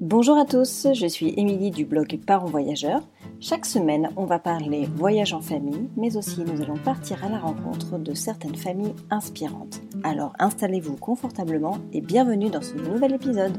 Bonjour à tous, je suis Émilie du blog Parents Voyageurs. Chaque semaine, on va parler voyage en famille, mais aussi nous allons partir à la rencontre de certaines familles inspirantes. Alors installez-vous confortablement et bienvenue dans ce nouvel épisode.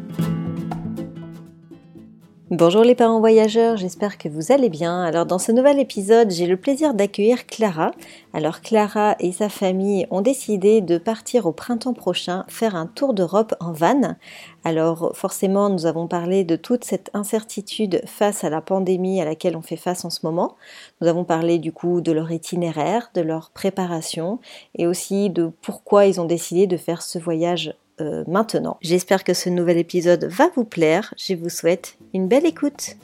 Bonjour les parents voyageurs, j'espère que vous allez bien. Alors dans ce nouvel épisode, j'ai le plaisir d'accueillir Clara. Alors Clara et sa famille ont décidé de partir au printemps prochain faire un tour d'Europe en van. Alors forcément, nous avons parlé de toute cette incertitude face à la pandémie à laquelle on fait face en ce moment. Nous avons parlé du coup de leur itinéraire, de leur préparation et aussi de pourquoi ils ont décidé de faire ce voyage euh, maintenant. J'espère que ce nouvel épisode va vous plaire. Je vous souhaite une belle écoute.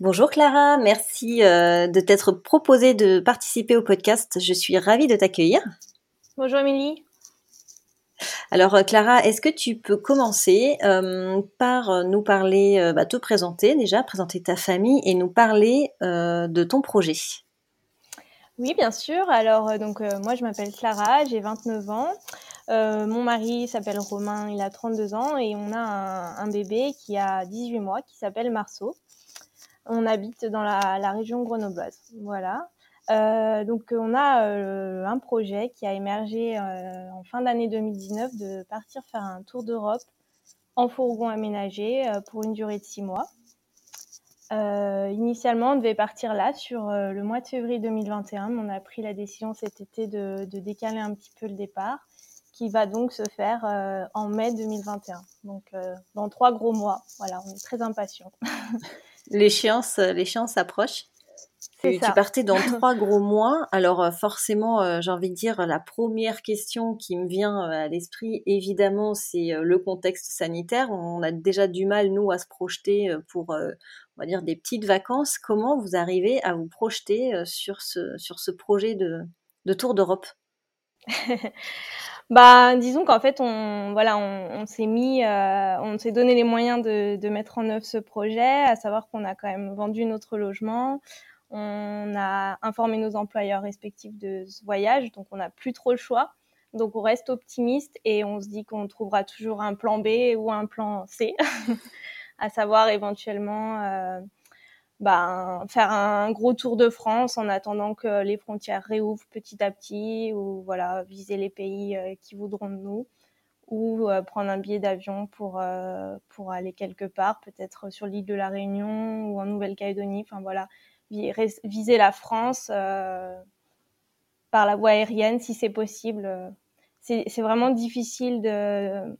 Bonjour Clara, merci euh, de t'être proposée de participer au podcast. Je suis ravie de t'accueillir. Bonjour Émilie. Alors euh, Clara, est-ce que tu peux commencer par nous parler, bah, te présenter déjà, présenter ta famille et nous parler de ton projet? Oui, bien sûr. Alors, euh, donc, euh, moi, je m'appelle Clara, j'ai 29 ans. Euh, mon mari s'appelle Romain, il a 32 ans et on a un, bébé qui a 18 mois qui s'appelle Marceau. On habite dans la, région grenobloise. Voilà. Donc, on a un projet qui a émergé en fin d'année 2019 de partir faire un tour d'Europe en fourgon aménagé pour une durée de six mois. Euh, initialement, on devait partir là sur euh, le mois de février 2021, mais on a pris la décision cet été de, décaler un petit peu le départ, qui va donc se faire euh, en mai 2021. Donc, dans trois gros mois. Voilà, on est très impatients. l'échéance approche. Tu, tu, partais dans trois gros mois. Alors forcément, j'ai envie de dire, la première question qui me vient à l'esprit, évidemment, c'est le contexte sanitaire. On a déjà du mal, nous, à se projeter pour on va dire, des petites vacances, comment vous arrivez à vous projeter euh, sur ce, sur ce projet de, de tour d'Europe? Bah, disons qu'en fait, on, voilà, on, s'est mis, euh, on s'est donné les moyens de, de, mettre en œuvre ce projet, à savoir qu'on a quand même vendu notre logement, on a informé nos employeurs respectifs de ce voyage, donc on n'a plus trop le choix. Donc on reste optimiste et on se dit qu'on trouvera toujours un plan B ou un plan C. à savoir éventuellement euh, ben, faire un gros tour de France en attendant que les frontières réouvrent petit à petit ou voilà viser les pays euh, qui voudront de nous ou euh, prendre un billet d'avion pour pour aller quelque part peut-être sur l'île de la Réunion ou en Nouvelle-Calédonie enfin voilà viser la France par la voie aérienne si c'est possible c'est vraiment difficile de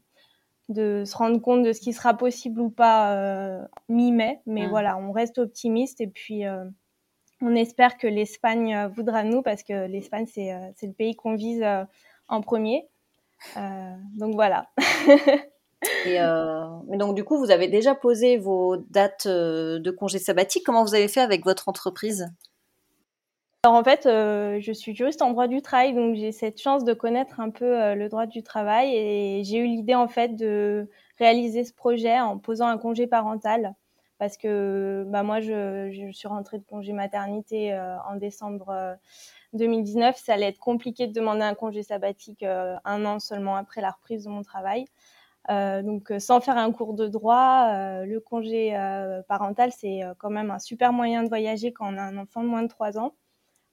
de se rendre compte de ce qui sera possible ou pas euh, mi-mai. Mais mmh. voilà, on reste optimiste et puis euh, on espère que l'Espagne euh, voudra nous parce que l'Espagne, c'est le pays qu'on vise en premier. donc voilà. et mais donc du coup, vous avez déjà posé vos dates de congé sabbatique. Comment vous avez fait avec votre entreprise? Alors en fait, euh, je suis juriste en droit du travail, donc j'ai cette chance de connaître un peu euh, le droit du travail et j'ai eu l'idée en fait de réaliser ce projet en posant un congé parental parce que bah, moi je, suis rentrée de congé maternité euh, en décembre 2019, ça allait être compliqué de demander un congé sabbatique un an seulement après la reprise de mon travail. Donc sans faire un cours de droit, le congé parental c'est quand même un super moyen de voyager quand on a un enfant de moins de 3 ans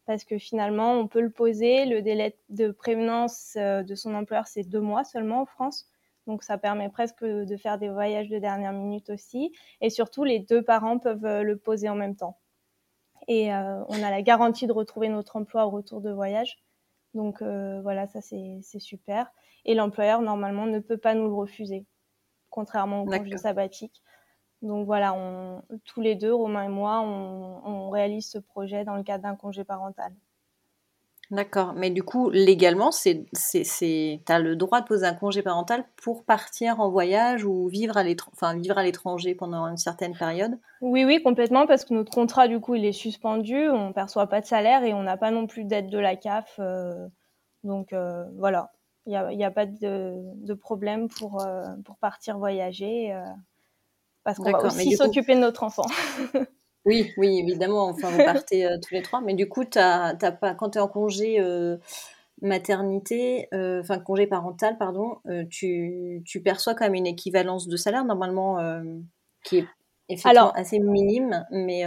parce que finalement, on peut le poser. Le délai de prévenance euh, de son employeur, c'est deux mois seulement en France. Donc, ça permet presque de faire des voyages de dernière minute aussi. Et surtout, les deux parents peuvent euh, le poser en même temps. Et euh, on a la garantie de retrouver notre emploi au retour de voyage. Donc, voilà, ça, c'est super. Et l'employeur, normalement, ne peut pas nous le refuser, contrairement au congé sabbatique. Donc voilà, on, tous les deux, Romain et moi, on, réalise ce projet dans le cadre d'un congé parental. D'accord, mais du coup, légalement, tu as le droit de poser un congé parental pour partir en voyage ou vivre à l'étranger pendant une certaine période? Oui, oui, complètement, parce que notre contrat, du coup, il est suspendu, on ne perçoit pas de salaire et on n'a pas non plus d'aide de la CAF. Euh, donc euh, voilà, il n'y a, pas de, problème pour, euh, pour partir voyager parce qu'on va aussi s'occuper de notre enfant. oui, oui, évidemment. Enfin, vous partez euh, tous les trois. Mais du coup, as, pas, quand tu es en congé, euh, maternité, enfin congé parental, pardon, tu, tu, perçois quand même une équivalence de salaire normalement qui est effectivement assez minime, mais,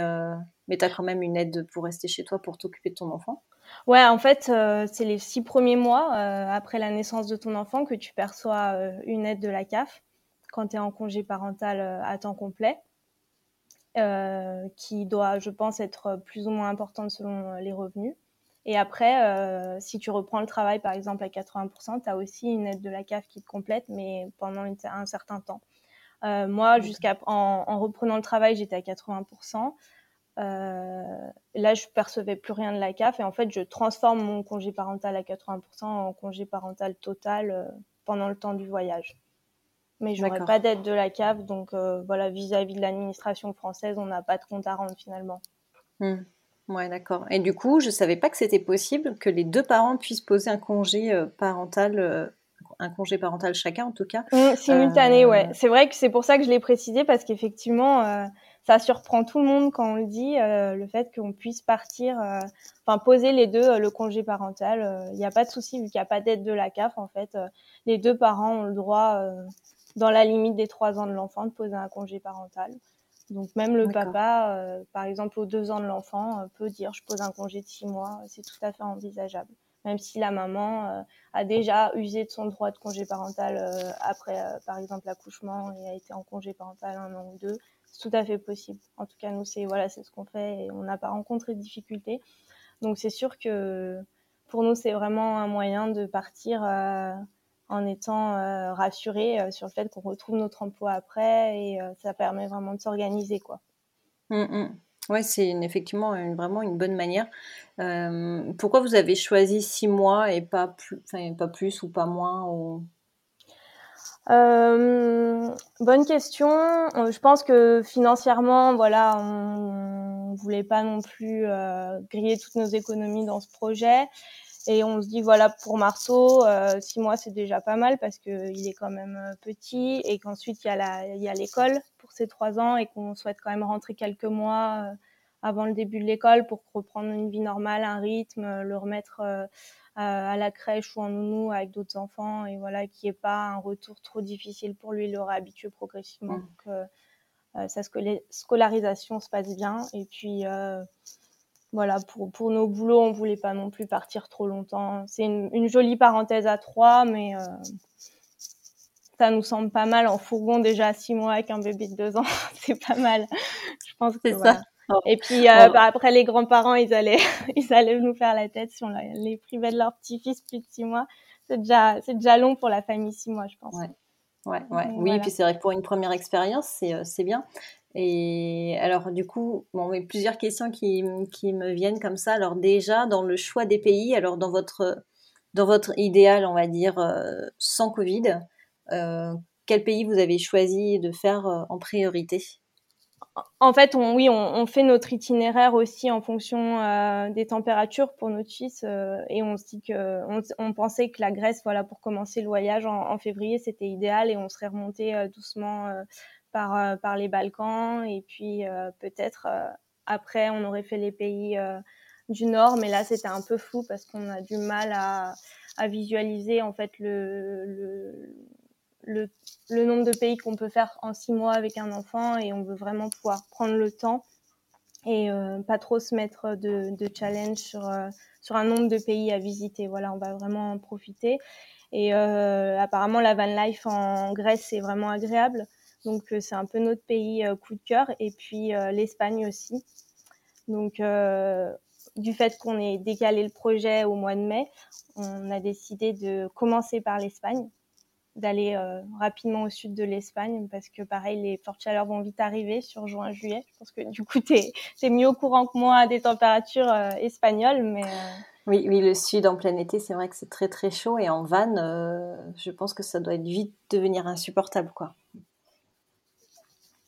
mais tu as quand même une aide pour rester chez toi pour t'occuper de ton enfant. Ouais, en fait, c'est les six premiers mois après la naissance de ton enfant que tu perçois une aide de la CAF quand tu es en congé parental à temps complet. Euh, qui doit, je pense, être plus ou moins importante selon euh, les revenus. Et après, euh, si tu reprends le travail, par exemple, à 80%, tu as aussi une aide de la CAF qui te complète, mais pendant un certain temps. moi, jusqu'à en, reprenant le travail, j'étais à 80%. Là, je percevais plus rien de la CAF et en fait, je transforme mon congé parental à 80% en congé parental total pendant le temps du voyage mais je n'aurais pas d'aide de la CAF. Donc euh, voilà, vis-à-vis de l'administration française, on n'a pas de compte à rendre finalement. Hmm. Ouais, d'accord. Et du coup, je ne savais pas que c'était possible que les deux parents puissent poser un congé euh, parental, euh, un congé parental chacun en tout cas. Hmm, simultané, ouais. C'est vrai que c'est pour ça que je l'ai précisé parce qu'effectivement, ça surprend tout le monde quand on le dit, le fait qu'on puisse partir, enfin poser les deux le congé parental. Il n'y a pas de souci vu qu'il n'y a pas d'aide de la CAF en fait. les deux parents ont le droit dans la limite des trois ans de l'enfant, de poser un congé parental. Donc même le papa, euh, par exemple aux deux ans de l'enfant, euh, peut dire je pose un congé de six mois, c'est tout à fait envisageable. Même si la maman euh, a déjà usé de son droit de congé parental après, par exemple, l'accouchement et a été en congé parental un an ou deux, c'est tout à fait possible. En tout cas, nous c'est voilà, c'est ce qu'on fait et on n'a pas rencontré de difficultés. Donc c'est sûr que pour nous c'est vraiment un moyen de partir en étant euh, rassuré euh, sur le fait qu'on retrouve notre emploi après et euh, ça permet vraiment de s'organiser quoi. Oui, mmh, mmh. Ouais, c'est effectivement vraiment une bonne manière. pourquoi vous avez choisi six mois et pas plus, pas plus ou pas moins bonne question. Je pense que financièrement, voilà, on, voulait pas non plus griller toutes nos économies dans ce projet. Et on se dit, voilà, pour Marceau, euh, six mois, c'est déjà pas mal parce qu'il est quand même euh, petit et qu'ensuite, il y a l'école pour ses trois ans et qu'on souhaite quand même rentrer quelques mois euh, avant le début de l'école pour reprendre une vie normale, un rythme, le remettre à la crèche ou en nounou avec d'autres enfants et voilà, qu'il n'y ait pas un retour trop difficile pour lui, il le réhabitue progressivement. Que sa scolarisation se passe bien. Et puis, voilà, pour, pour nos boulots, on voulait pas non plus partir trop longtemps. C'est une, jolie parenthèse à trois, mais euh, ça nous semble pas mal en fourgon déjà six mois avec un bébé de deux ans. c'est pas mal. Je pense que c'est ça. Et puis euh, bah, après les grands-parents, ils allaient, ils allaient nous faire la tête si on les privait de leur petit-fils plus de six mois. C'est déjà, c'est déjà long pour la famille six mois, je pense. Ouais. Ouais, ouais. oui, et puis c'est vrai que pour une première expérience, c'est, euh, c'est bien. Et alors, du coup, bon, mais plusieurs questions qui, qui, me viennent comme ça. Alors, déjà, dans le choix des pays, alors dans votre, dans votre idéal, on va dire, euh, sans Covid, euh, quel pays vous avez choisi de faire en priorité? En fait, on, oui, on, fait notre itinéraire aussi en fonction des températures pour notre fils et on se dit que on, pensait que la Grèce, voilà, pour commencer le voyage en, en février, c'était idéal et on serait remonté doucement par, euh, par les Balkans et puis euh, peut-être euh, après on aurait fait les pays du Nord, mais là c'était un peu flou parce qu'on a du mal à, à visualiser en fait le, le, le, nombre de pays qu'on peut faire en six mois avec un enfant et on veut vraiment pouvoir prendre le temps et pas trop se mettre de, challenge sur, sur un nombre de pays à visiter. Voilà, on va vraiment en profiter. Et apparemment, la van life en Grèce, c'est vraiment agréable. Donc euh, c'est un peu notre pays euh, coup de cœur. Et puis euh, l'Espagne aussi. Donc du fait qu'on ait décalé le projet au mois de mai, on a décidé de commencer par l'Espagne, d'aller rapidement au sud de l'Espagne, parce que pareil, les fortes chaleurs vont vite arriver sur juin-juillet. Je pense que du coup, tu es, mieux au courant que moi des températures espagnoles, mais... Oui, oui, le sud en plein été, c'est vrai que c'est très très chaud, et en van, je pense que ça doit être vite devenir insupportable, quoi.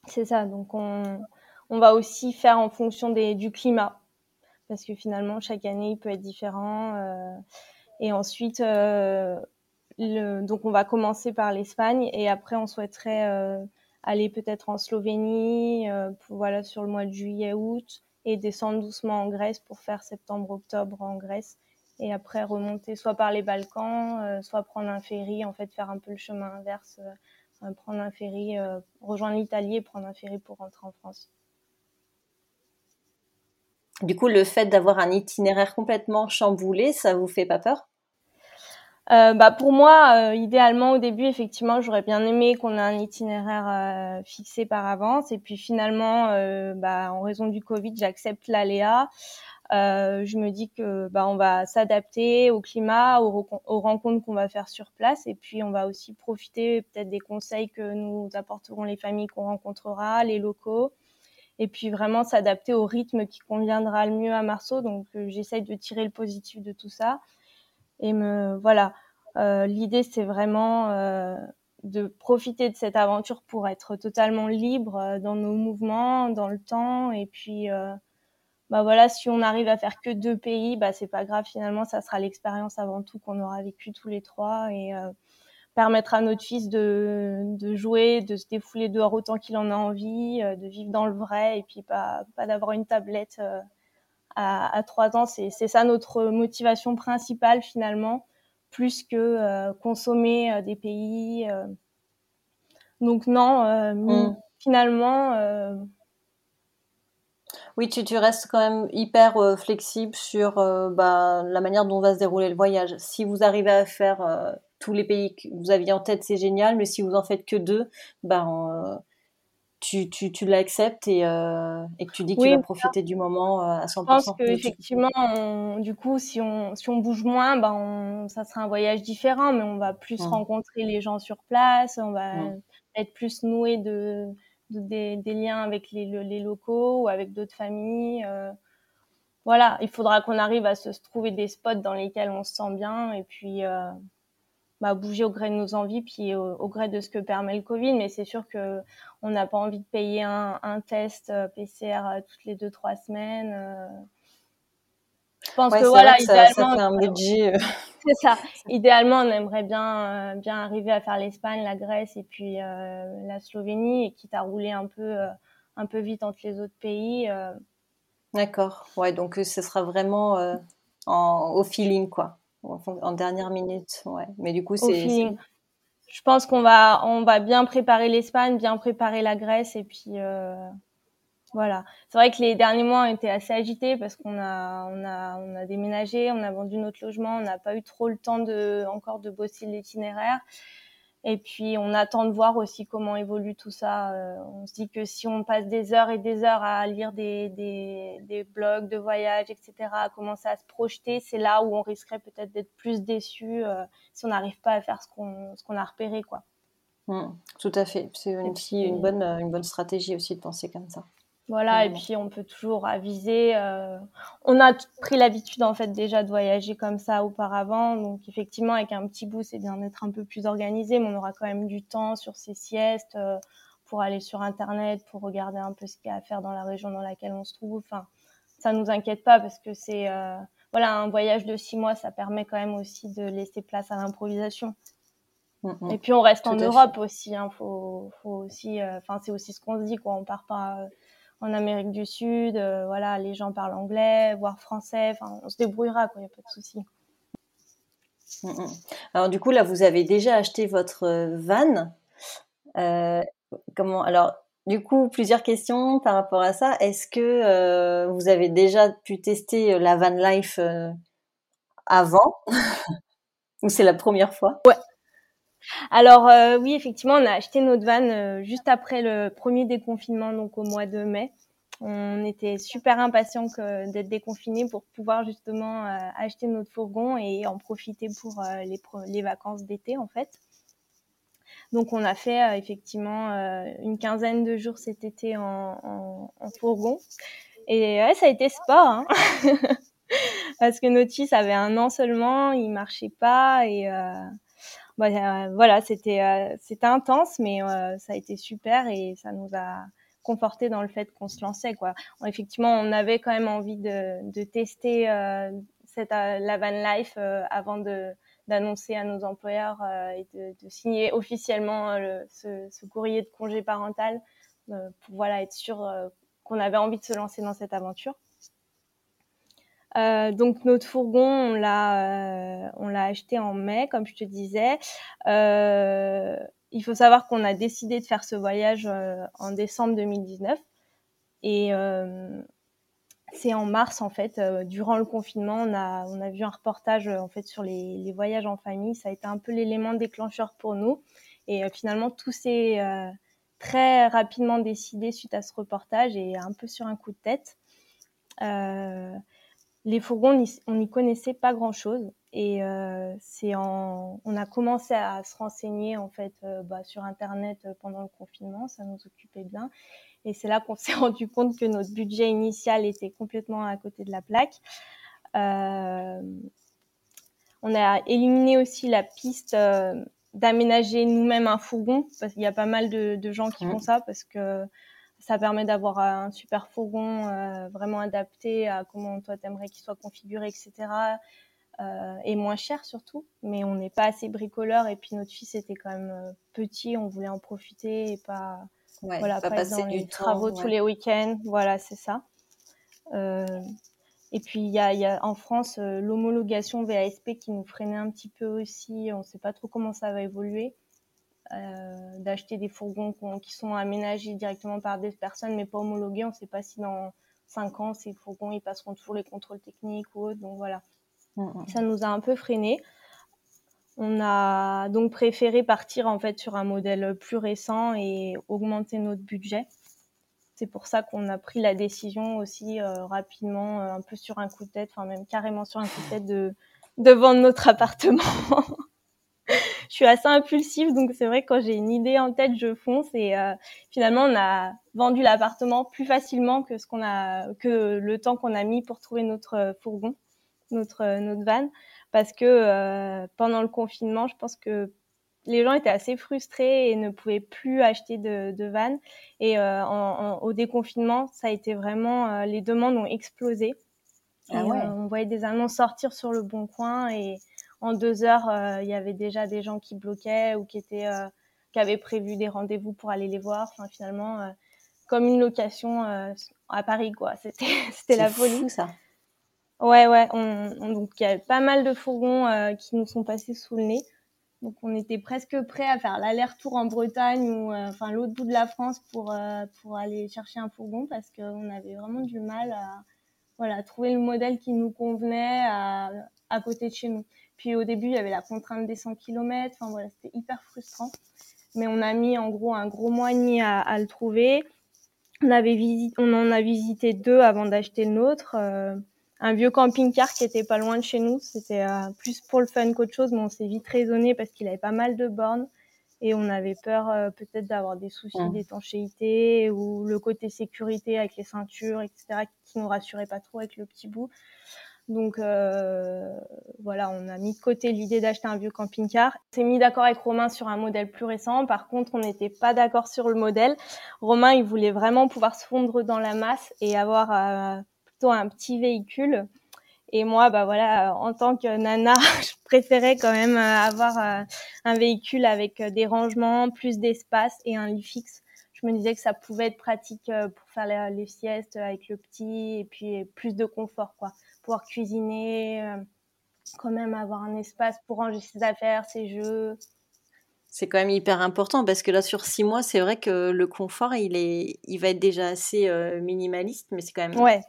C'est ça. Donc, on, va aussi faire en fonction des, du climat. Parce que finalement, chaque année, il peut être différent. Euh, et ensuite, euh, donc, on va commencer par l'Espagne. Et après, on souhaiterait euh, aller peut-être en Slovénie, voilà, sur le mois de juillet, août. Et descendre doucement en Grèce pour faire septembre, octobre en Grèce. et après remonter soit par les Balkans, soit prendre un ferry, en fait faire un peu le chemin inverse, prendre un ferry, rejoindre l'Italie et prendre un ferry pour rentrer en France. Du coup, le fait d'avoir un itinéraire complètement chamboulé, ça vous fait pas peur? Euh, bah pour moi, euh, idéalement au début, effectivement, j'aurais bien aimé qu'on ait un itinéraire euh, fixé par avance. Et puis finalement, bah, en raison du Covid, j'accepte l'aléa. je me dis que bah, on va s'adapter au climat, aux, aux rencontres qu'on va faire sur place, et puis on va aussi profiter peut-être des conseils que nous apporteront les familles qu'on rencontrera, les locaux et puis vraiment s'adapter au rythme qui conviendra le mieux à Marceau. Donc euh, j'essaye de tirer le positif de tout ça. Et me voilà, euh, l'idée c'est vraiment euh, de profiter de cette aventure pour être totalement libre dans nos mouvements, dans le temps. Et puis bah voilà, si on arrive à faire que deux pays, bah c'est pas grave finalement, ça sera l'expérience avant tout qu'on aura vécu tous les trois et permettre à notre fils de, de, jouer, de se défouler dehors autant qu'il en a envie, euh, de vivre dans le vrai et puis pas, pas d'avoir une tablette euh, à, à 3 ans. C'est ça notre motivation principale finalement, plus que euh, consommer des pays. Donc non, mm. finalement. Oui, tu, tu, restes quand même hyper flexible sur bah, la manière dont va se dérouler le voyage. Si vous arrivez à faire tous les pays que vous aviez en tête, c'est génial, mais si vous en faites que deux, ben, euh, tu, tu, tu l'acceptes et, euh, et que tu dis que tu vas profiter du moment euh, à 100%. Je pense qu'effectivement, du coup, si on, si on bouge moins, ben, ça sera un voyage différent, mais on va plus rencontrer les gens sur place, on va être plus noué de, des, des, liens avec les, les locaux ou avec d'autres familles. voilà, il faudra qu'on arrive à se trouver des spots dans lesquels on se sent bien et puis bah, bouger au gré de nos envies, puis au, gré de ce que permet le Covid. Mais c'est sûr que on n'a pas envie de payer un, un test euh, PCR euh, toutes les deux trois semaines. Euh. Je pense que voilà, idéalement, ça, un budget. c'est ça. Idéalement, on aimerait bien bien arriver à faire l'Espagne, la Grèce et puis la Slovénie, et quitte à rouler un peu un peu vite entre les autres pays. D'accord. Ouais, donc ce sera vraiment en, au feeling, quoi en dernière minute, ouais. Mais du coup, c'est. Je pense qu'on va, on va bien préparer l'Espagne, bien préparer la Grèce, et puis euh, voilà. C'est vrai que les derniers mois ont été assez agités parce qu'on a, on a, on a déménagé, on a vendu notre logement, on n'a pas eu trop le temps de, encore de bosser l'itinéraire. Et puis on attend de voir aussi comment évolue tout ça. Euh, on se dit que si on passe des heures et des heures à lire des, des, des blogs de voyage, etc., à commencer à se projeter, c'est là où on risquerait peut-être d'être plus déçu euh, si on n'arrive pas à faire ce qu'on a repéré, quoi. Mmh, tout à fait. C'est aussi une bonne une bonne stratégie aussi de penser comme ça. Voilà, et puis on peut toujours aviser. Euh, on a pris l'habitude en fait déjà de voyager comme ça auparavant, donc effectivement avec un petit bout c'est bien d'être un peu plus organisé, mais on aura quand même du temps sur ces siestes euh, pour aller sur internet, pour regarder un peu ce qu'il y a à faire dans la région dans laquelle on se trouve. Enfin, ça nous inquiète pas parce que c'est euh, voilà un voyage de six mois, ça permet quand même aussi de laisser place à l'improvisation. Mm, mm. Et puis on reste en Europe aussi, hein, faut, faut aussi, enfin c'est aussi ce qu'on se dit quoi, on part pas en Amérique du Sud, euh, voilà, les gens parlent anglais, voire français, enfin, on se débrouillera, quoi, il n'y a pas de souci. Mm, mm. Alors du coup, là, vous avez déjà acheté votre euh, van. Euh, comment Alors, du coup, plusieurs questions par rapport à ça. Est-ce que vous avez déjà pu tester la van life avant? Ou c'est la première fois? Ouais. Alors euh, oui, effectivement, on a acheté notre van euh, juste après le premier déconfinement, donc au mois de mai. On était super impatients d'être déconfinés pour pouvoir justement euh, acheter notre fourgon et en profiter pour les, les, vacances d'été en fait. Donc on a fait effectivement une quinzaine de jours cet été en, en, fourgon. Et ouais, ça a été sport. Hein Parce que notre fils avait un an seulement, il marchait pas et bah, euh, voilà, c'était euh, c'était intense, mais euh, ça a été super et ça nous a conforté dans le fait qu'on se lançait quoi. effectivement, on avait quand même envie de, tester cette la van life avant d'annoncer à nos employeurs et de, de, signer officiellement ce, ce, courrier de congé parental pour voilà être sûr qu'on avait envie de se lancer dans cette aventure. Euh, donc notre fourgon, on l'a, euh, on l'a acheté en mai, comme je te disais. Euh, il faut savoir qu'on a décidé de faire ce voyage en décembre 2019 et c'est en mars en fait, durant le confinement, on a on a vu un reportage en fait sur les, les voyages en famille. Ça a été un peu l'élément déclencheur pour nous et finalement tout s'est très rapidement décidé suite à ce reportage et un peu sur un coup de tête. Euh, les fourgons, on n'y connaissait pas grand-chose. Et euh, c'est en, on a commencé à se renseigner en fait euh, bah, sur Internet euh, pendant le confinement, ça nous occupait bien. Et c'est là qu'on s'est rendu compte que notre budget initial était complètement à côté de la plaque. Euh, on a éliminé aussi la piste d'aménager nous-mêmes un fourgon, parce qu'il y a pas mal de, de gens qui mmh. font ça, parce que ça permet d'avoir un super fourgon euh, vraiment adapté à comment toi t'aimerais qu'il soit configuré, etc. Euh, et moins cher surtout. Mais on n'est pas assez bricoleur et puis notre fils était quand même euh, petit, on voulait en profiter et pas, voilà, pas, passer dans les travaux tous les week-ends. Voilà, c'est ça. Euh, et puis il y a, y a, en France l'homologation VASP qui nous freinait un petit peu aussi. On ne sait pas trop comment ça va évoluer. Euh, d'acheter des fourgons qui sont aménagés directement par des personnes mais pas homologués. On ne sait pas si dans 5 ans, ces fourgons ils passeront toujours les contrôles techniques ou autres. Donc voilà, mm, mm. ça nous a un peu freiné. On a donc préféré partir en fait sur un modèle plus récent et augmenter notre budget. C'est pour ça qu'on a pris la décision aussi euh, rapidement, euh, un peu sur un coup de tête, enfin même carrément sur un coup de tête de, de vendre notre appartement. je suis assez impulsive, donc c'est vrai que quand j'ai une idée en tête, je fonce. Et euh, finalement, on a vendu l'appartement plus facilement que ce qu'on a, que le temps qu'on a mis pour trouver notre euh, fourgon, notre euh, notre van, parce que euh, pendant le confinement, je pense que les gens étaient assez frustrés et ne pouvaient plus acheter de, de van. Et euh, en, en, au déconfinement, ça a été vraiment, les demandes ont explosé. Ah ouais. on voyait des annonces sortir sur le bon coin et en deux heures, euh, il y avait déjà des gens qui bloquaient ou qui étaient euh, qui avaient prévu des rendez-vous pour aller les voir. Enfin, finalement, euh, comme une location à Paris, quoi. C'était c'était la folie. Fou, ça. Ouais, ouais. On, on, donc il y a pas mal de fourgons qui nous sont passés sous le nez. Donc on était presque prêt à faire l'aller-retour en Bretagne ou enfin l'autre bout de la France pour pour aller chercher un fourgon parce qu'on avait vraiment du mal à voilà trouver le modèle qui nous convenait à, à côté de chez nous. Puis au début, il y avait la contrainte des 100 km. Enfin voilà, c'était hyper frustrant. Mais on a mis en gros un gros mois et demi à, à le trouver. On, avait visité, on en a visité deux avant d'acheter le nôtre. Euh, un vieux camping-car qui était pas loin de chez nous. C'était euh, plus pour le fun qu'autre chose, mais on s'est vite raisonné parce qu'il avait pas mal de bornes et on avait peur euh, peut-être d'avoir des soucis d'étanchéité ou le côté sécurité avec les ceintures, etc., qui nous rassurait pas trop avec le petit bout. Donc euh, voilà, on a mis de côté l'idée d'acheter un vieux camping-car. On s'est mis d'accord avec Romain sur un modèle plus récent. Par contre, on n'était pas d'accord sur le modèle. Romain, il voulait vraiment pouvoir se fondre dans la masse et avoir euh, plutôt un petit véhicule. Et moi, bah voilà, en tant que nana, je préférais quand même euh, avoir euh, un véhicule avec des rangements, plus d'espace et un lit fixe. Je me disais que ça pouvait être pratique pour faire les siestes avec le petit et puis plus de confort, quoi pouvoir cuisiner, euh, quand même avoir un espace pour ranger ses affaires, ses jeux. C'est quand même hyper important parce que là, sur six mois, c'est vrai que le confort, il, est, il va être déjà assez euh, minimaliste, mais c'est quand même. Ouais.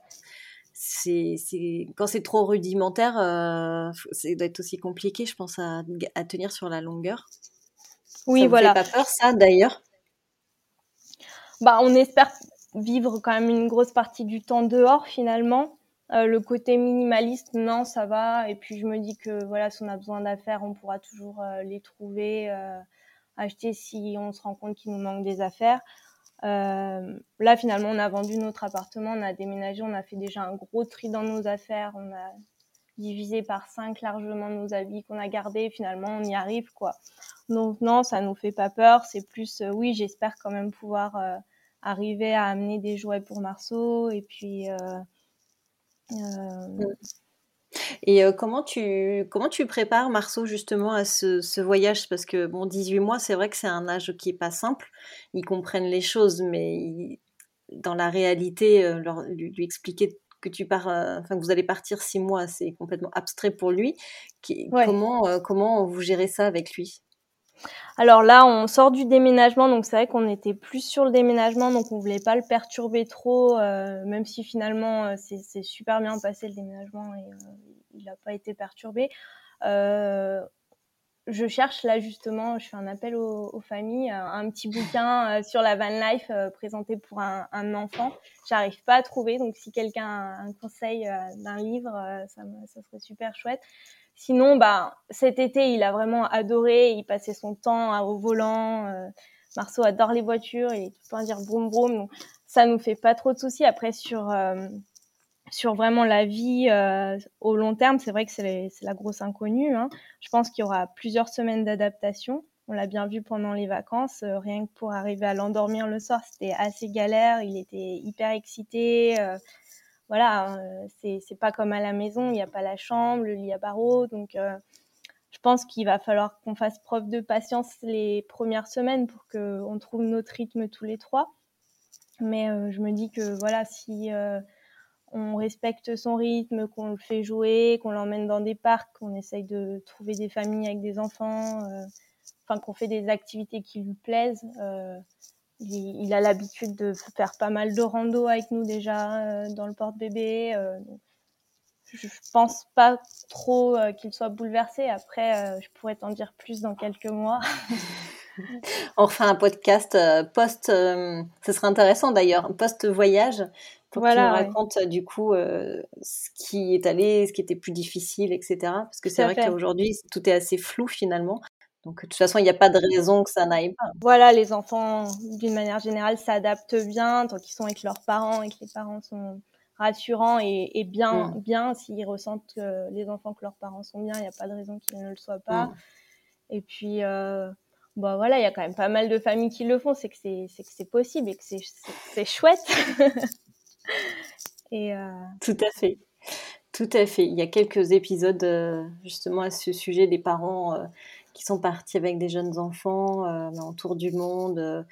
C'est, c'est, quand c'est trop rudimentaire, euh, ça doit être aussi compliqué, je pense, à, à tenir sur la longueur. Oui, ça voilà. Fait pas peur, ça, d'ailleurs? Bah, on espère vivre quand même une grosse partie du temps dehors, finalement. Euh, le côté minimaliste, non, ça va. Et puis je me dis que voilà, si on a besoin d'affaires, on pourra toujours euh, les trouver, euh, acheter si on se rend compte qu'il nous manque des affaires. Euh, là, finalement, on a vendu notre appartement, on a déménagé, on a fait déjà un gros tri dans nos affaires, on a divisé par cinq largement nos habits qu'on a gardés. Finalement, on y arrive, quoi. Donc non, ça nous fait pas peur. C'est plus, oui, j'espère quand même pouvoir arriver à amener des jouets pour Marceau et puis euh, mmh. Et euh, comment tu comment tu prépares Marceau justement à ce, ce voyage? Parce que bon 18 mois c'est vrai que c'est un âge qui est pas simple ils comprennent les choses mais dans la réalité euh, leur, lui, lui, expliquer que tu pars, enfin que vous allez partir six mois, c'est complètement abstrait pour lui. Comment comment vous gérez ça avec lui? Alors là, on sort du déménagement, donc c'est vrai qu'on était plus sur le déménagement, donc on voulait pas le perturber trop, euh, même si finalement euh, c'est super bien passé le déménagement et euh, il n'a pas été perturbé. je cherche là justement, je fais un appel aux, familles, un petit bouquin sur la van life présenté pour un, un enfant. J'arrive pas à trouver, donc si quelqu'un a un conseil d'un livre, ça, ça serait super chouette. Sinon, bah, cet été, il a vraiment adoré. Il passait son temps au volant. Euh, Marceau adore les voitures. Il est tout le temps à dire broum broum. Donc, ça nous fait pas trop de soucis. Après, sur, euh, vraiment la vie euh, au long terme, c'est vrai que c'est la grosse inconnue. Hein. Je pense qu'il y aura plusieurs semaines d'adaptation. On l'a bien vu pendant les vacances. rien que pour arriver à l'endormir le soir, c'était assez galère. Il était hyper excité voilà, euh, c'est pas comme à la maison, il n'y a pas la chambre, le lit à barreaux, donc euh, je pense qu'il va falloir qu'on fasse preuve de patience les premières semaines pour qu'on trouve notre rythme tous les trois. Mais euh, je me dis que voilà, si on respecte son rythme, qu'on le fait jouer, qu'on l'emmène dans des parcs, qu'on essaye de trouver des familles avec des enfants, enfin qu'on fait des activités qui lui plaisent, il, a l'habitude de faire pas mal de rando avec nous déjà euh, dans le porte-bébé. Euh, je pense pas trop euh, qu'il soit bouleversé. Après, je pourrais t'en dire plus dans quelques mois. On refait un podcast post. ce serait intéressant d'ailleurs, post voyage, pour voilà, nous raconte du coup ce qui est allé, ce qui était plus difficile, etc. Parce que c'est vrai qu'aujourd'hui tout est assez flou finalement. Donc, de toute façon, il n'y a pas de raison que ça n'aille pas. Voilà, les enfants, d'une manière générale, s'adaptent bien tant qu'ils sont avec leurs parents et que les parents sont rassurants et, bien, mmh. bien. S'ils ressentent que les enfants, que leurs parents sont bien, il n'y a pas de raison qu'ils ne le soient pas. Mmh. Et puis, euh, bah voilà, il y a quand même pas mal de familles qui le font. C'est que c'est possible et que c'est chouette. et euh... Tout à fait. Tout à fait. Il y a quelques épisodes euh, justement à ce sujet des parents qui sont partis avec des jeunes enfants euh, en tour du monde, euh,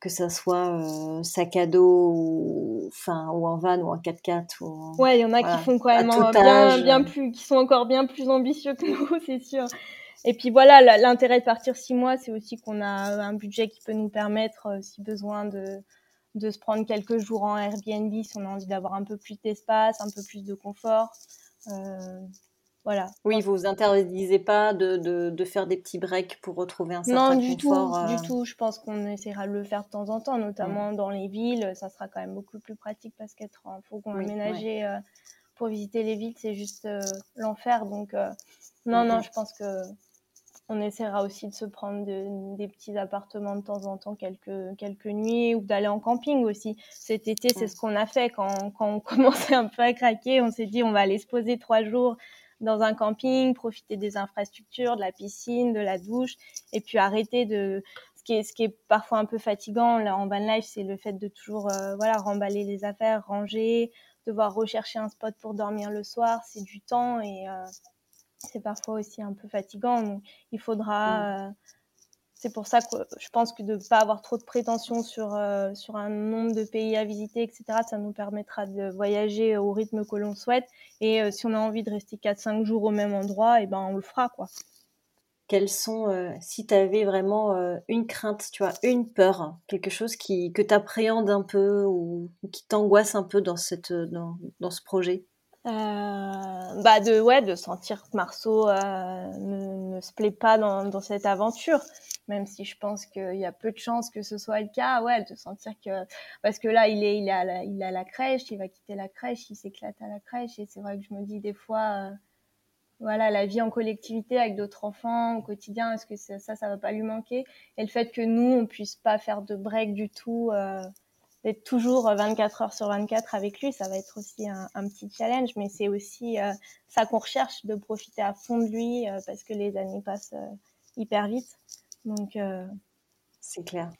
que ça soit euh, sac à dos ou, enfin, ou en van ou en 4x4. Ou, ouais, il y en a qui font quand même bien, bien plus, qui sont encore bien plus ambitieux que nous, c'est sûr. Et puis voilà, l'intérêt de partir six mois, c'est aussi qu'on a un budget qui peut nous permettre, si besoin, de, de se prendre quelques jours en Airbnb si on a envie d'avoir un peu plus d'espace, un peu plus de confort. Euh, voilà. Oui, vous vous interdisez pas de, de, faire des petits breaks pour retrouver un certain non, du Tout, Du euh. tout, je pense qu'on essaiera de le faire de temps en temps, notamment dans les villes. Ça sera quand même beaucoup plus pratique parce qu'être en fourgon oui, aménagé euh, pour visiter les villes, c'est juste euh, l'enfer. Donc, non, non, je pense que on essaiera aussi de se prendre des petits appartements de temps en temps, quelques, quelques nuits, ou d'aller en camping aussi. Cet été, c'est ce qu'on a fait quand, quand on commençait un peu à craquer. On s'est dit, on va aller se poser trois jours dans un camping, profiter des infrastructures, de la piscine, de la douche, et puis arrêter de ce qui est, ce qui est parfois un peu fatigant là en van life, c'est le fait de toujours euh, voilà remballer les affaires, ranger, devoir rechercher un spot pour dormir le soir, c'est du temps et euh, c'est parfois aussi un peu fatigant. Donc il faudra mmh. C'est pour ça que je pense que de ne pas avoir trop de prétentions sur, euh, sur un nombre de pays à visiter, etc., ça nous permettra de voyager au rythme que l'on souhaite. Et euh, si on a envie de rester 4-5 jours au même endroit, et eh ben, on le fera. quoi. Quelles sont, euh, si tu avais vraiment une crainte, tu vois, une peur, quelque chose qui, que tu appréhendes un peu ou, qui t'angoisse un peu dans, cette, dans, dans ce projet? Bah de ouais de sentir que Marceau ne, ne, se plaît pas dans, dans cette aventure même si je pense qu'il y a peu de chances que ce soit le cas, ouais, de sentir que parce que là il est il la, il la crèche, il va quitter la crèche, il s'éclate à la crèche et c'est vrai que je me dis des fois euh, voilà la vie en collectivité avec d'autres enfants au quotidien, est-ce que ça, ça, va pas lui manquer? Et le fait que nous on puisse pas faire de break du tout euh, d'être toujours 24 heures sur 24 avec lui, ça va être aussi un, petit challenge, mais c'est aussi euh, ça qu'on recherche, de profiter à fond de lui, parce que les années passent hyper vite. Donc, euh, c'est clair.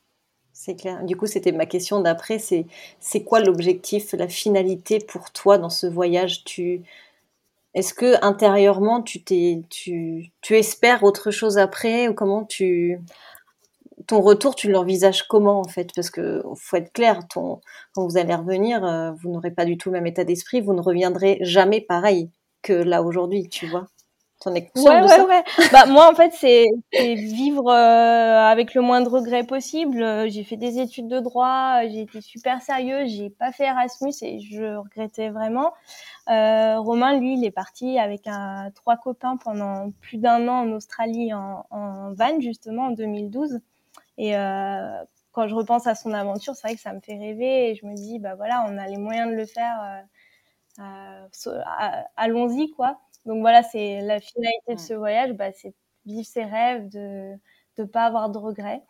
C'est clair. Du coup, c'était ma question d'après. C'est, c'est quoi l'objectif, la finalité pour toi dans ce voyage? Tu, est-ce que intérieurement, tu t'es, tu, tu espères autre chose après? Ou comment tu, ton retour, tu l'envisages comment en fait? Parce que faut être clair, ton, quand vous allez revenir, euh, vous n'aurez pas du tout le même état d'esprit, vous ne reviendrez jamais pareil que là aujourd'hui, tu vois? T'en es ouais, ouais, ouais. bah moi en fait c'est vivre euh, avec le moins de regrets possible. J'ai fait des études de droit, j'ai été super sérieuse, j'ai pas fait Erasmus et je regrettais vraiment. Euh, Romain, lui, il est parti avec un, trois copains pendant plus d'un an en Australie en, en van justement en 2012. Et euh, quand je repense à son aventure, c'est vrai que ça me fait rêver et je me dis bah voilà, on a les moyens de le faire. Euh, euh allons-y quoi. Donc voilà, c'est la finalité de ce voyage, bah, c'est vivre ses rêves, de ne pas avoir de regrets.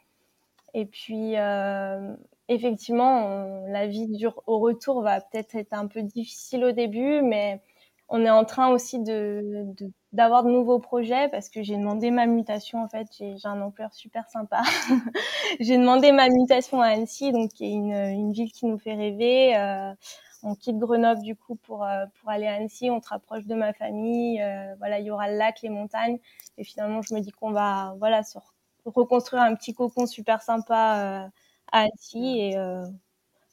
Et puis, euh, effectivement, la vie dure au retour va peut-être être un peu difficile au début, mais on est en train aussi de d'avoir de, nouveaux projets parce que j'ai demandé ma mutation. En fait, j'ai un emploi super sympa. j'ai demandé ma mutation à Annecy, donc qui est une, une ville qui nous fait rêver. Euh, on quitte Grenoble du coup pour euh, pour aller à Annecy, on se rapproche de ma famille, euh, voilà, il y aura le lac, les montagnes et finalement je me dis qu'on va voilà se reconstruire un petit cocon super sympa euh, à Annecy et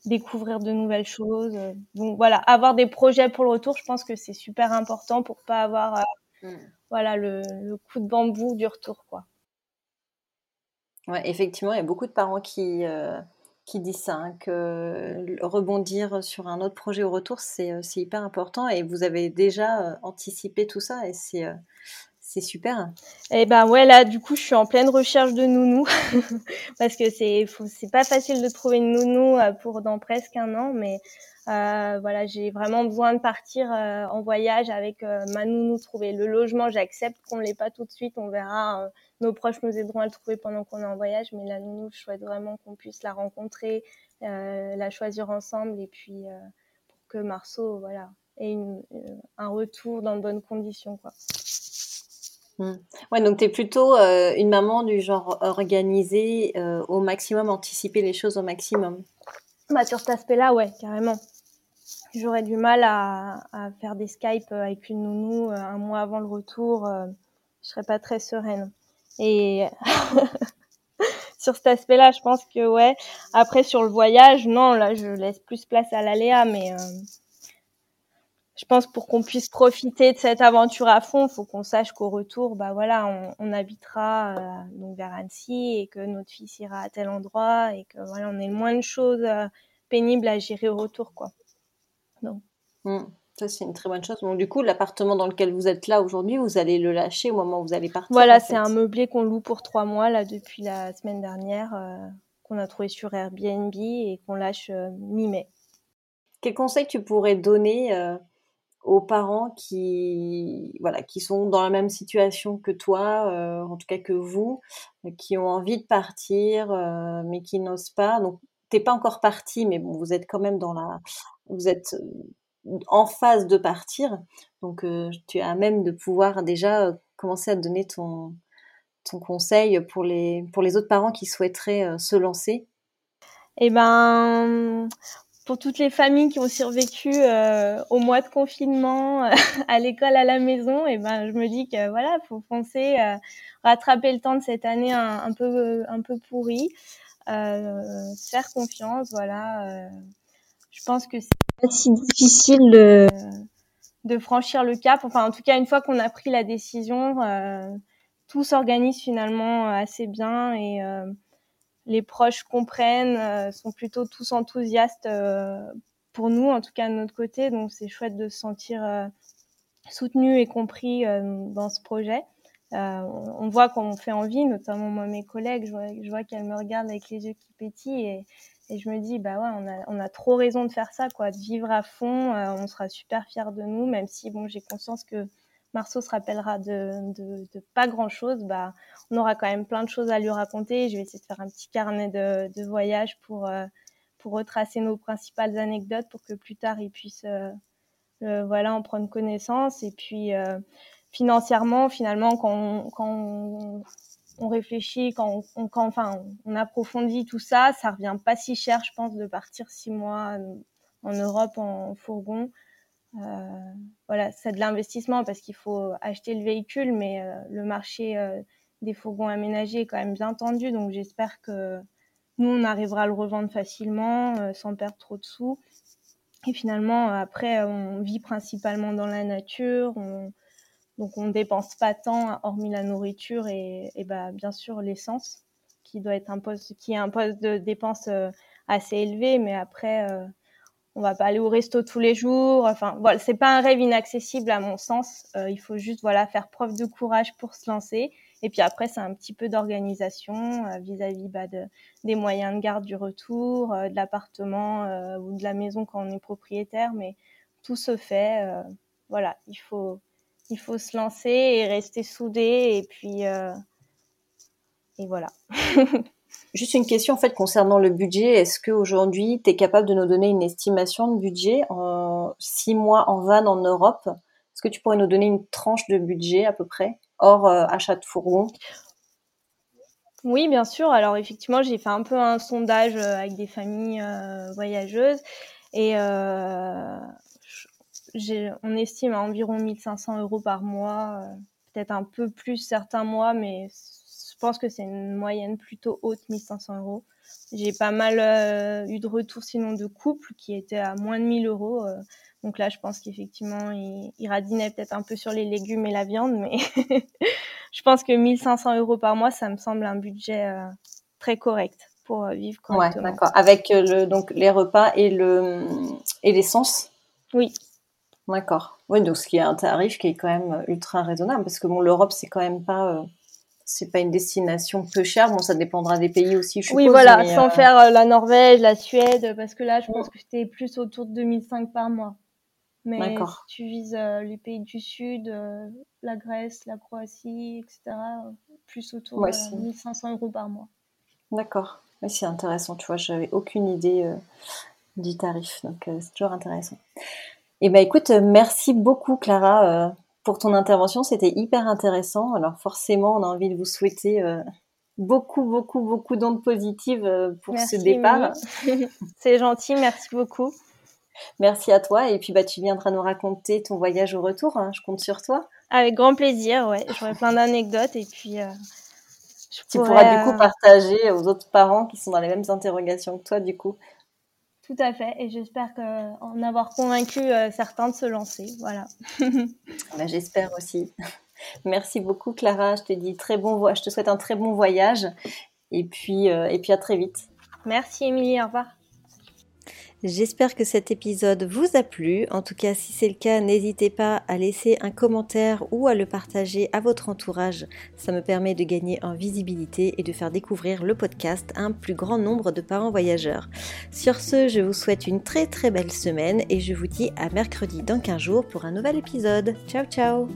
découvrir de nouvelles choses. Donc voilà, avoir des projets pour le retour, je pense que c'est super important pour pas avoir mm. voilà le, le, coup de bambou du retour quoi. Ouais, effectivement, il y a beaucoup de parents qui qui dit ça, hein, que rebondir sur un autre projet au retour, c'est euh, hyper important et vous avez déjà euh, anticipé tout ça et c'est euh, c'est super. Eh ben ouais, là, du coup, je suis en pleine recherche de nounou parce que c'est c'est pas facile de trouver une nounou pour dans presque un an, mais euh, voilà, j'ai vraiment besoin de partir en voyage avec ma nounou, trouver le logement. J'accepte qu'on l'ait pas tout de suite, on verra nos proches nous aideront à le trouver pendant qu'on est en voyage, mais la nounou, je souhaite vraiment qu'on puisse la rencontrer, euh, la choisir ensemble, et puis euh, pour que Marceau, voilà, ait une, euh, un retour dans de bonnes conditions, quoi. Mmh. Ouais, donc tu es plutôt euh, une maman du genre organisée euh, au maximum, anticiper les choses au maximum. Bah, sur cet aspect-là, ouais, carrément. J'aurais du mal à, à, faire des Skype avec une nounou un mois avant le retour. je serais pas très sereine. Et sur cet aspect-là, je pense que ouais. Après sur le voyage, non, là je laisse plus place à l'aléa, mais euh, je pense pour qu'on puisse profiter de cette aventure à fond, faut qu'on sache qu'au retour, bah voilà, on, habitera euh, donc vers Annecy et que notre fils ira à tel endroit et que voilà, on ait moins de choses euh, pénibles à gérer au retour, quoi. Donc. Mmh. Ça, c'est une très bonne chose. Donc, du coup, l'appartement dans lequel vous êtes là aujourd'hui, vous allez le lâcher au moment où vous allez partir Voilà, c'est un meublé qu'on loue pour trois mois, là, depuis la semaine dernière, euh, qu'on a trouvé sur Airbnb et qu'on lâche euh, mi-mai. Quel conseil tu pourrais donner euh, aux parents qui, voilà, qui sont dans la même situation que toi, en tout cas que vous, qui ont envie de partir, mais qui n'osent pas? Donc, t'es pas encore parti, mais bon, vous êtes quand même dans la... Vous êtes en phase de partir. Donc, euh, tu as même de pouvoir déjà euh, commencer à donner ton, ton conseil pour les, pour les autres parents qui souhaiteraient euh, se lancer. Eh ben, pour toutes les familles qui ont survécu au mois de confinement, à l'école, à la maison, eh ben, je me dis que voilà, faut foncer, rattraper le temps de cette année un, peu, un peu pourri, faire confiance, voilà. Je pense que si difficile de, de, franchir le cap. Enfin, en tout cas, une fois qu'on a pris la décision, euh, tout s'organise finalement assez bien et euh, les proches comprennent, euh, sont plutôt tous enthousiastes euh, pour nous, en tout cas de notre côté. Donc, c'est chouette de se sentir euh, soutenu et compris dans ce projet. on voit qu'on fait envie, notamment moi, mes collègues, je vois, je vois qu'elles me regardent avec les yeux qui pétillent et, et je me dis, bah ouais, on a, on a trop raison de faire ça, quoi, de vivre à fond. Euh, on sera super fiers de nous, même si, bon, j'ai conscience que Marceau se rappellera de, de, pas grand chose. Bah, on aura quand même plein de choses à lui raconter. Je vais essayer de faire un petit carnet de, de voyage pour, euh, pour retracer nos principales anecdotes pour que plus tard il puisse, euh, voilà, en prendre connaissance. Et puis, financièrement, finalement, quand quand on, on réfléchit, quand on, quand, enfin, on approfondit tout ça, ça revient pas si cher, je pense, de partir six mois en Europe en fourgon. Euh, voilà, c'est de l'investissement parce qu'il faut acheter le véhicule, mais euh, le marché euh, des fourgons aménagés est quand même bien tendu, donc j'espère que nous, on arrivera à le revendre facilement, euh, sans perdre trop de sous. Et finalement, après, on vit principalement dans la nature, donc on ne dépense pas tant, hormis la nourriture et, bah, bien sûr l'essence, qui doit être un poste, qui est un poste de dépense euh, assez élevé, mais après, on va pas aller au resto tous les jours. Enfin, voilà, c'est pas un rêve inaccessible à mon sens. Euh, il faut juste voilà faire preuve de courage pour se lancer. Et puis après, c'est un petit peu d'organisation euh, vis-à-vis bah, de, des moyens de garde du retour, euh, de l'appartement ou de la maison quand on est propriétaire. Mais tout se fait. voilà, il faut il faut se lancer et rester soudé. Et puis et voilà. Juste une question en fait concernant le budget. Est-ce qu'aujourd'hui, tu es capable de nous donner une estimation de budget en six mois en van en Europe? Est-ce que tu pourrais nous donner une tranche de budget à peu près, hors euh, achat de fourgon oui, bien sûr. Alors effectivement, j'ai fait un peu un sondage euh, avec des familles euh, voyageuses et on estime à environ 1500 euros par mois, peut-être un peu plus certains mois, mais je pense que c'est une moyenne plutôt haute, 1500 euros. J'ai pas mal euh, eu de retours sinon de couples qui étaient à moins de 1000 euros. Euh. donc là, je pense qu'effectivement, il, il radinait peut-être un peu sur les légumes et la viande, mais je pense que 1500 euros par mois, ça me semble un budget euh, très correct pour vivre correctement. Ouais, d'accord. Avec le, donc les repas et le et l'essence? Oui. D'accord. Oui, donc ce qui est un tarif qui est quand même ultra raisonnable parce que bon, l'Europe, c'est quand même pas c'est pas une destination peu chère. Bon, ça dépendra des pays aussi, je suppose. Oui, voilà, sans euh, faire euh, la Norvège, la Suède, parce que là, je pense que c'était plus autour de 2005 par mois. Mais si tu vises euh, les pays du Sud, la Grèce, la Croatie, etc., plus autour de 1500 euros par mois. D'accord. Oui, c'est intéressant. Tu vois, j'avais aucune idée du tarif, donc c'est toujours intéressant. Eh ben, écoute, merci beaucoup, Clara pour ton intervention. C'était hyper intéressant. Alors forcément, on a envie de vous souhaiter euh, beaucoup, beaucoup, beaucoup d'ondes positives euh, pour ce départ. C'est gentil, merci beaucoup. Merci à toi. Et puis bah, tu viendras nous raconter ton voyage au retour. Hein. Je compte sur toi. Avec grand plaisir, ouais. J'aurai plein d'anecdotes et puis. Euh, tu pourras du coup partager aux autres parents qui sont dans les mêmes interrogations que toi, du coup. Tout à fait, et j'espère en avoir convaincu euh, certains de se lancer. Voilà. Bah, j'espère aussi. Merci beaucoup, Clara. Je te dis très bon, je te souhaite un très bon voyage, et puis, euh, et puis à très vite. Merci, Émilie. Au revoir. J'espère que cet épisode vous a plu. En tout cas, si c'est le cas, n'hésitez pas à laisser un commentaire ou à le partager à votre entourage. Ça me permet de gagner en visibilité et de faire découvrir le podcast à un plus grand nombre de parents voyageurs. Sur ce, je vous souhaite une très très belle semaine et je vous dis à mercredi dans 15 jours pour un nouvel épisode. Ciao ciao